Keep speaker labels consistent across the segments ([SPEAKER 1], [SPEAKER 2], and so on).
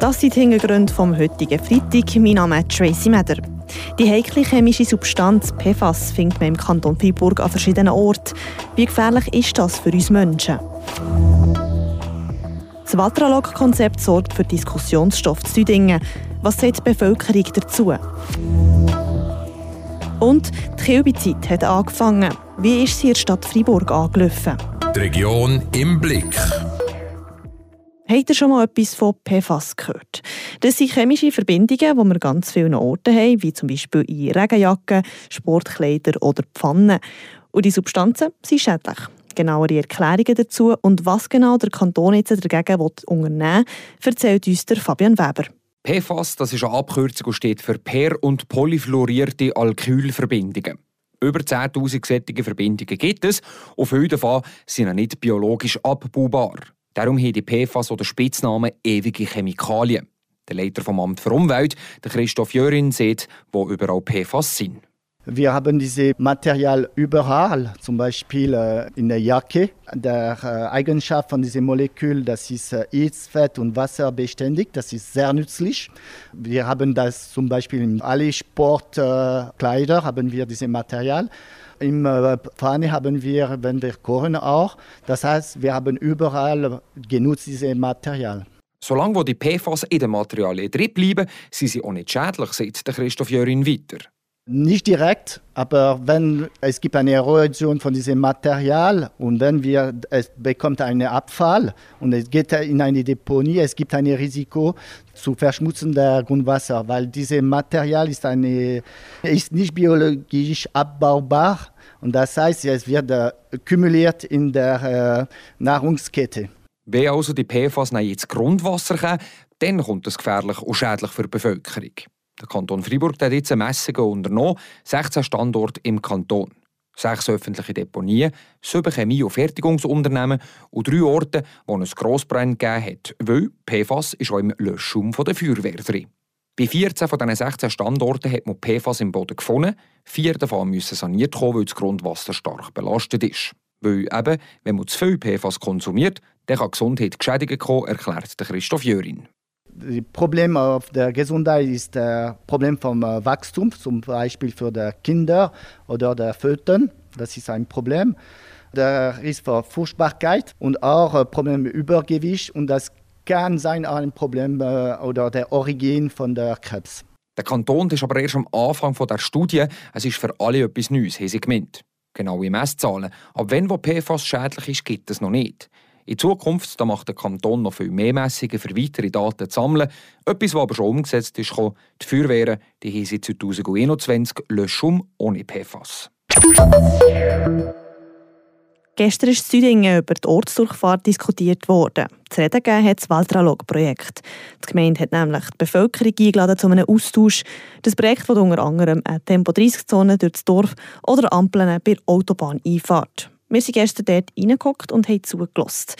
[SPEAKER 1] Das sind die Hintergründe vom heutigen Freitag. Mein Name ist Tracy Meder. Die heikle chemische Substanz PFAS findet man im Kanton Freiburg an verschiedenen Orten. Wie gefährlich ist das für uns Menschen? Das Watralog-Konzept sorgt für Diskussionsstoff zu Düdingen. Was sagt die Bevölkerung dazu? Und die Kilbezeit hat angefangen. Wie ist sie in der Stadt Freiburg angelaufen?
[SPEAKER 2] Die Region im Blick.
[SPEAKER 1] Habt ihr schon mal etwas von PFAS gehört? Das sind chemische Verbindungen, die wir an ganz vielen Orten haben, wie zum Beispiel in Regenjacken, Sportkleider oder Pfannen. Und die Substanzen sind schädlich. Genauere Erklärungen dazu und was genau der Kanton jetzt dagegen unternehmen will, erzählt uns der Fabian Weber.
[SPEAKER 3] PFAS das ist eine Abkürzung und steht für per- und polyfluorierte Alkylverbindungen. Über 10.000 sättige Verbindungen gibt es und viele davon sind nicht biologisch abbaubar. Darum haben die PFAS oder Spitznamen ewige Chemikalien. Der Leiter vom Amt für Umwelt, der Christoph Jörin, sieht, wo überall PFAS sind.
[SPEAKER 4] Wir haben dieses Material überall, zum Beispiel äh, in der Jacke. Der äh, Eigenschaft von diesem Molekül, das ist äh, Fett und wasserbeständig, das ist sehr nützlich. Wir haben das zum Beispiel in alle Sportkleider haben wir dieses Material. Im Pfanne haben wir, wenn wir kochen auch. Das heißt, wir haben überall genutzt dieses Material.
[SPEAKER 3] Solange die PFAS in den Materialien drin bleiben, sind sie auch nicht schädlich, sagt Christoph Jörin weiter.
[SPEAKER 4] Nicht direkt, aber wenn es gibt eine Erosion von diesem Material und wenn wir, es bekommt einen Abfall und es geht in eine Deponie, es gibt ein Risiko zu verschmutzen der Grundwasser, weil dieses Material ist, eine, ist nicht biologisch abbaubar und das heißt, es wird äh, kumuliert in der äh, Nahrungskette.
[SPEAKER 3] Wenn also die PFAS ins Grundwasser kommen, dann kommt das gefährlich und schädlich für die Bevölkerung. Der Kanton Freiburg hat jetzt Messungen unternommen, 16 Standorte im Kanton. Sechs öffentliche Deponien, sieben Chemie- und Fertigungsunternehmen und drei Orte, wo es Grossbrand gegeben hat, weil PFAS ist auch im Löschschum der Feuerwehr drin. Bei 14 von diesen 16 Standorten hat man PFAS im Boden gefunden. Vier davon müssen saniert kommen, weil das Grundwasser stark belastet ist. Weil eben, wenn man zu viel PFAS konsumiert, dann kann Gesundheit geschädigt kommen, erklärt Christoph Jörin.
[SPEAKER 4] Das Problem auf der Gesundheit ist das Problem vom äh, Wachstum, zum Beispiel für die Kinder oder die Föten. Das ist ein Problem. Der Risk für Furchtbarkeit und auch ein Problem mit Übergewicht und das kann sein ein Problem äh, oder der Origin von der Krebs.
[SPEAKER 3] Der Kanton ist aber erst am Anfang der Studie. Es ist für alle etwas Neues, haben sie gemeint. Genaue Messzahlen. Ab wenn wo PFAS schädlich ist, gibt es noch nicht. In Zukunft da macht der Kanton noch viel mehr Messungen für weitere Daten zu sammeln. Etwas, was aber schon umgesetzt ist, die Feuerwehren die haben seit 2021 Löschung ohne PFAS.
[SPEAKER 1] Gestern ist in Südingen über die Ortsdurchfahrt diskutiert worden. Zu reden gegeben hat das Waldralog-Projekt. Die Gemeinde hat nämlich die Bevölkerung eingeladen zu einem Austausch. Das Projekt wird unter anderem eine Tempo-30-Zone durch das Dorf oder Ampeln bei Autobahneinfahrt. Wir sind gestern dort reingeguckt und haben zugelassen.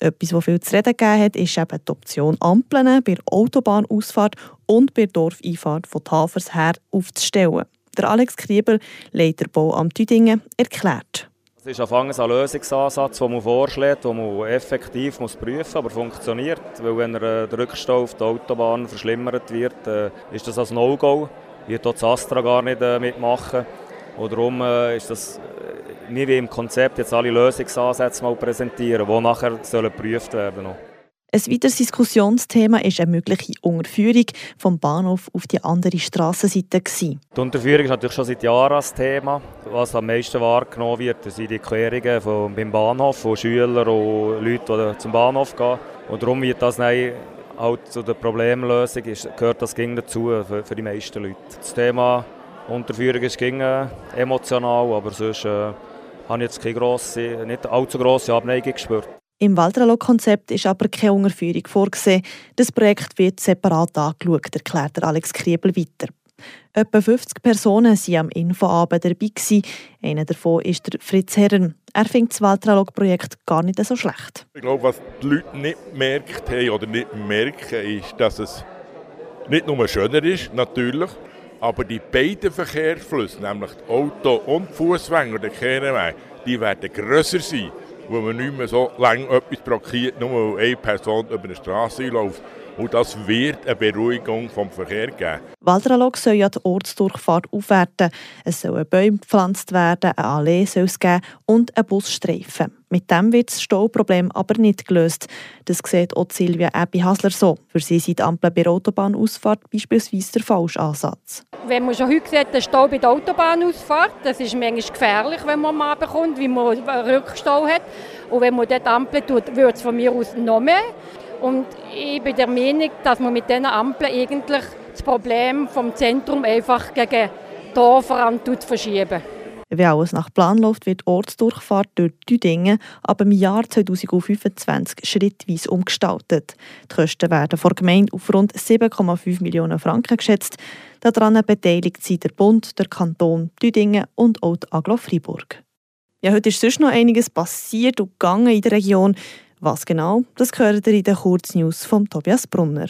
[SPEAKER 1] Etwas, was viel zu reden gegeben hat, ist eben die Option Ampeln bei der Autobahnausfahrt und bei der Dorfeinfahrt von Tafers her aufzustellen. Der Alex Krieber, Leiter Bauamt Tüdingen, erklärt.
[SPEAKER 5] Es ist anfangs ein Lösungsansatz, den man vorschlägt, den man effektiv prüfen muss, aber funktioniert. Weil wenn der Rückstau auf der Autobahn verschlimmert wird, äh, ist das ein No-Go. Wird auch das Astra gar nicht äh, mitmachen. Und darum äh, ist das wir im Konzept jetzt alle Lösungsansätze mal präsentieren, die nachher sollen geprüft werden sollen.
[SPEAKER 1] Ein weiteres Diskussionsthema war eine mögliche Unterführung vom Bahnhof auf die andere Strassenseite.
[SPEAKER 5] Die Unterführung ist natürlich schon seit Jahren das Thema. Was am meisten wahrgenommen wird, sind die Querungen vom, beim Bahnhof von Schülern und Leuten, die zum Bahnhof gehen. Und darum wird das halt zu der Problemlösung ist, gehört das ging dazu für, für, die meisten Leute. Das Thema Unterführung ist ging, emotional, aber sonst äh, habe ich jetzt keine grosse, nicht allzu grosse Abneigung gespürt.
[SPEAKER 1] Im Waldralog-Konzept ist aber keine Unterführung vorgesehen. Das Projekt wird separat angeschaut, erklärt Alex Kriebel weiter. Etwa 50 Personen waren am Infoabend dabei. Einer davon ist der Fritz Herren. Er findet das Waldralog-Projekt gar nicht so schlecht.
[SPEAKER 6] Ich glaube, was die Leute nicht gemerkt haben oder nicht merken, ist, dass es nicht nur schöner ist, natürlich, aber die beiden Verkehrsflüsse, nämlich Auto- und Fußwege oder Kehrenwege, die werden grösser sein, wo man nicht mehr so lange etwas blockiert, nur weil eine Person über eine Straße läuft. Und das wird eine Beruhigung vom Verkehr geben.
[SPEAKER 1] Waldralog soll ja die Ortsdurchfahrt aufwerten. Es sollen Bäume gepflanzt werden, eine Allee soll es geben und ein Busstreifen. Mit dem wird das Stauproblem aber nicht gelöst. Das sieht auch Silvia Ebi Hasler so. Für sie sind die Ampeln bei der Autobahnausfahrt beispielsweise der falsche Ansatz.
[SPEAKER 7] Wenn man schon heute sieht, der Stau bei der Autobahnausfahrt, das ist manchmal gefährlich, wenn man mal bekommt, wie man einen Rückstau hat. Und wenn man dort Ampeln tut, wird es von mir aus noch mehr. Und ich bin der Meinung, dass man mit diesen Ampeln eigentlich das Problem vom Zentrum einfach gegen Dorf verschieben
[SPEAKER 1] Wenn alles nach Plan läuft, wird die Ortsdurchfahrt durch Düdingen ab dem Jahr 2025 schrittweise umgestaltet. Die Kosten werden vor Gemeinde auf rund 7,5 Millionen Franken geschätzt. Daran beteiligt sind der Bund, der Kanton, Düdingen und auch die Aglo Freiburg. Ja, heute ist sonst noch einiges passiert und gegangen in der Region. Was genau, das gehört ihr in den Kurznews von Tobias Brunner.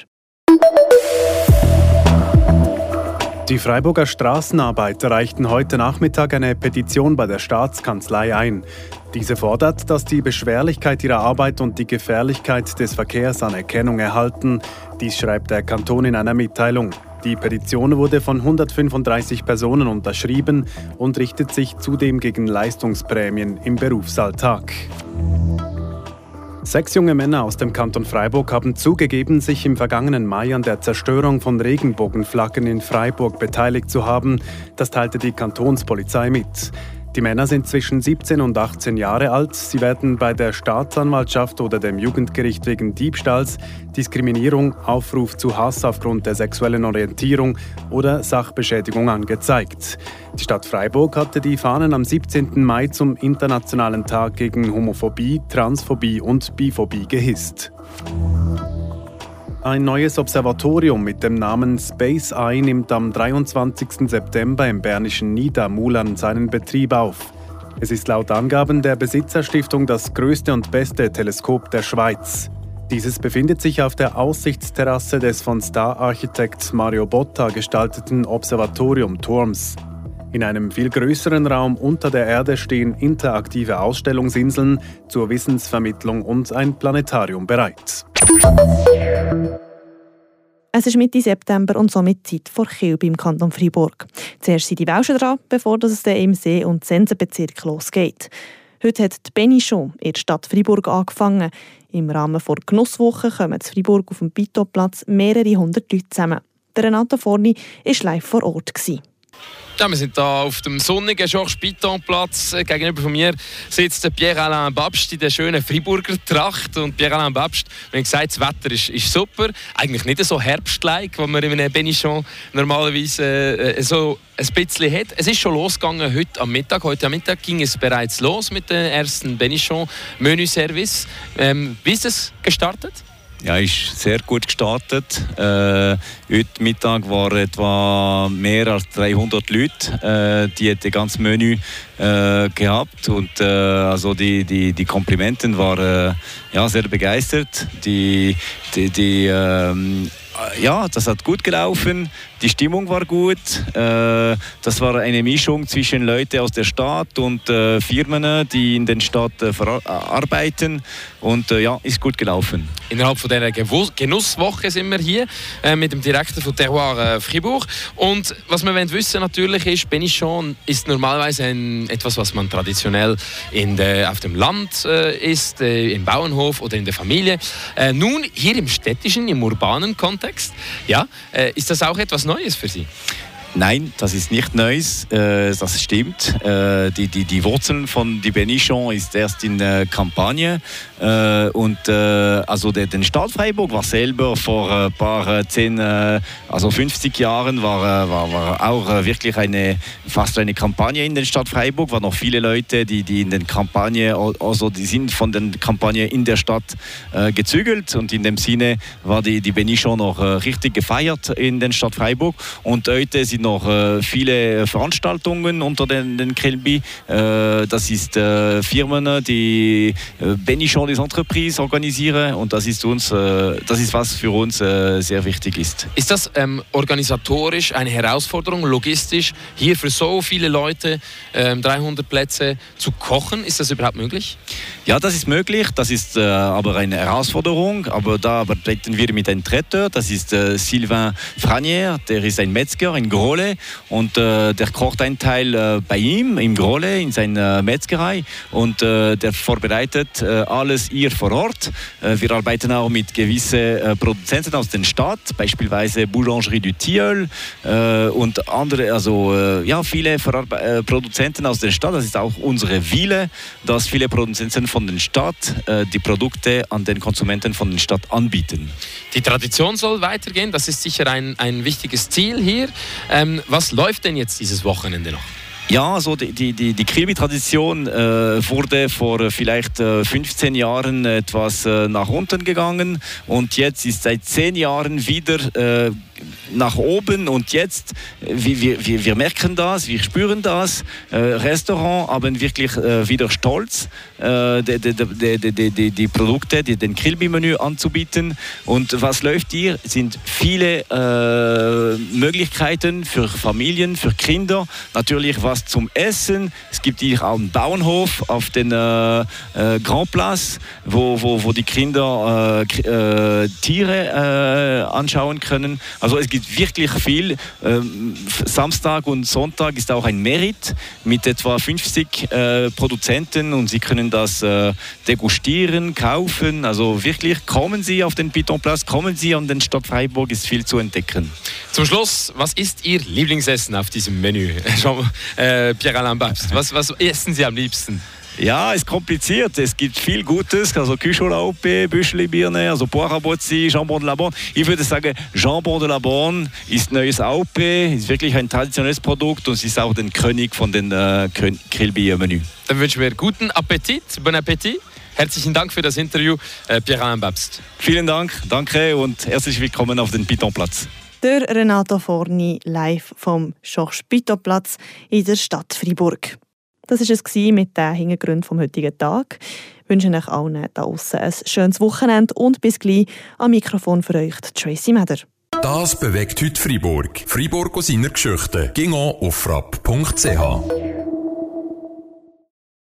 [SPEAKER 8] Die Freiburger Straßenarbeiter reichten heute Nachmittag eine Petition bei der Staatskanzlei ein. Diese fordert, dass die Beschwerlichkeit ihrer Arbeit und die Gefährlichkeit des Verkehrs Anerkennung erhalten. Dies schreibt der Kanton in einer Mitteilung. Die Petition wurde von 135 Personen unterschrieben und richtet sich zudem gegen Leistungsprämien im Berufsalltag. Sechs junge Männer aus dem Kanton Freiburg haben zugegeben, sich im vergangenen Mai an der Zerstörung von Regenbogenflaggen in Freiburg beteiligt zu haben. Das teilte die Kantonspolizei mit. Die Männer sind zwischen 17 und 18 Jahre alt. Sie werden bei der Staatsanwaltschaft oder dem Jugendgericht wegen Diebstahls, Diskriminierung, Aufruf zu Hass aufgrund der sexuellen Orientierung oder Sachbeschädigung angezeigt. Die Stadt Freiburg hatte die Fahnen am 17. Mai zum Internationalen Tag gegen Homophobie, Transphobie und Biphobie gehisst. Ein neues Observatorium mit dem Namen Space Eye nimmt am 23. September im bernischen Niedermuhlern seinen Betrieb auf. Es ist laut Angaben der Besitzerstiftung das größte und beste Teleskop der Schweiz. Dieses befindet sich auf der Aussichtsterrasse des von Star-Architekt Mario Botta gestalteten Observatorium Turms. In einem viel größeren Raum unter der Erde stehen interaktive Ausstellungsinseln zur Wissensvermittlung und ein Planetarium bereit.
[SPEAKER 1] Es ist Mitte September und somit Zeit vor Kilbe im Kanton Freiburg. Zuerst sind die Welschen dran, bevor es dann im See- und Sensenbezirk losgeht. Heute hat die Benichon in der Stadt Freiburg angefangen. Im Rahmen der Genusswoche kommen in Freiburg auf dem Bito-Platz mehrere hundert Leute zusammen. Der Renato Forni war live vor Ort. Gewesen.
[SPEAKER 9] Ja, wir sind hier auf dem sonnigen Georges Piton-Platz. Äh, gegenüber von mir sitzt Pierre-Alain Babst in der schönen Freiburger Tracht. Und Pierre-Alain Babst, wir haben gesagt, das Wetter ist, ist super. Eigentlich nicht so herbstlike, wie man in einem Benichon normalerweise äh, so ein bisschen hat. Es ist schon losgegangen heute am Mittag. Heute am Mittag ging es bereits los mit dem ersten Benichon-Menüservice. Ähm, wie ist es gestartet?
[SPEAKER 10] Ja, ist sehr gut gestartet. Äh, heute Mittag waren etwa mehr als 300 Leute, äh, die das ganze Menü äh, gehabt und äh, also die, die, die Komplimenten waren äh, ja, sehr begeistert. Die, die, die ähm, ja, das hat gut gelaufen. Die Stimmung war gut. Äh, das war eine Mischung zwischen Leuten aus der Stadt und äh, Firmen, die in der Stadt arbeiten. Und ja, ist gut gelaufen.
[SPEAKER 9] Innerhalb von dieser Genusswoche sind wir hier mit dem Direktor von Terroir Fribourg. Und was wir wissen natürlich ist, Benichon ist normalerweise ein, etwas, was man traditionell in der, auf dem Land isst, im Bauernhof oder in der Familie. nun hier im städtischen, im urbanen Kontext, ja, ist das auch etwas Neues? Für Sie?
[SPEAKER 10] Nein, das ist nicht Neues, äh, das stimmt. Äh, die, die, die Wurzeln von die Benichon ist erst in Kampagne äh, und äh, also der, der Stadt Freiburg war selber vor ein paar äh, zehn, äh, also 50 Jahren war, war, war auch wirklich eine fast eine Kampagne in der Stadt Freiburg. Waren noch viele Leute, die, die in den Kampagne, also die sind von den Kampagne in der Stadt gezügelt und in dem Sinne war die, die Benichon noch richtig gefeiert in der Stadt Freiburg und heute sind noch äh, viele Veranstaltungen unter den, den Kelbi. Äh, das ist äh, Firmen, die Benichon les entreprises organisieren und das ist uns, äh, das ist was für uns äh, sehr wichtig ist.
[SPEAKER 9] Ist das ähm, organisatorisch eine Herausforderung, logistisch, hier für so viele Leute ähm, 300 Plätze zu kochen? Ist das überhaupt möglich?
[SPEAKER 10] Ja, das ist möglich. Das ist äh, aber eine Herausforderung. Aber da arbeiten wir mit einem Traiteur. Das ist äh, Sylvain Franier. Der ist ein Metzger in Grolle und der kocht einen Teil bei ihm im Grolle in seiner Metzgerei und der vorbereitet äh, alles hier vor Ort. wir arbeiten auch mit gewissen Produzenten aus der Stadt, beispielsweise Boulangerie du Tilleul und andere, also ja, viele Produzenten aus der Stadt. Das ist auch unsere Wille, dass viele Produzenten von der Stadt äh, die Produkte an den Konsumenten von der Stadt anbieten.
[SPEAKER 9] Die Tradition soll weitergehen, das ist sicher ein, ein wichtiges Ziel hier. Ähm, was läuft denn jetzt dieses Wochenende noch?
[SPEAKER 10] Ja, also die, die, die Kilby-Tradition äh, wurde vor vielleicht äh, 15 Jahren etwas äh, nach unten gegangen. Und jetzt ist seit 10 Jahren wieder äh, nach oben und jetzt, wir, wir, wir merken das, wir spüren das. Äh, Restaurant haben wirklich äh, wieder stolz, äh, die, die, die, die, Produkte, die, den Kilby-Menü anzubieten. Und was läuft hier, sind viele äh, Möglichkeiten für Familien, für Kinder. Natürlich was zum Essen. Es gibt hier auch einen Bauernhof auf den äh, Grand Place, wo, wo, wo die Kinder Tiere anschauen können. Also es gibt wirklich viel. Ähm, Samstag und Sonntag ist auch ein Merit mit etwa 50 äh, Produzenten und Sie können das äh, degustieren, kaufen. Also wirklich kommen Sie auf den Pitonplatz, kommen Sie an den Stadt Freiburg, ist viel zu entdecken.
[SPEAKER 9] Zum Schluss, was ist Ihr Lieblingsessen auf diesem Menü? äh, Pierre-Alain Babst, was, was essen Sie am liebsten?
[SPEAKER 10] Ja, ist kompliziert. Es gibt viel Gutes, also Kücholaupe, Büschelibirne, also Poirabozzi, Jambon de la Bonne. Ich würde sagen, Jambon de la Bonne ist neues Aupe, ist wirklich ein traditionelles Produkt und es ist auch der König von den äh, Grillbier-Menü.
[SPEAKER 9] Dann wünschen wir guten Appetit, bon Appetit. Herzlichen Dank für das Interview, äh, Pierre-Alain Babst.
[SPEAKER 10] Vielen Dank, danke und herzlich willkommen auf den Pitonplatz.
[SPEAKER 1] Der Renato Forni live vom Schorsch-Pitonplatz in der Stadt Freiburg. Das war es mit den Hintergründen vom heutigen Tag. Ich wünsche euch allen da draußen ein schönes Wochenende und bis gleich am Mikrofon für euch Tracy Meder.
[SPEAKER 2] Das bewegt heute Freiburg. Freiburg aus seiner Geschichte. Ging auf frapp.ch.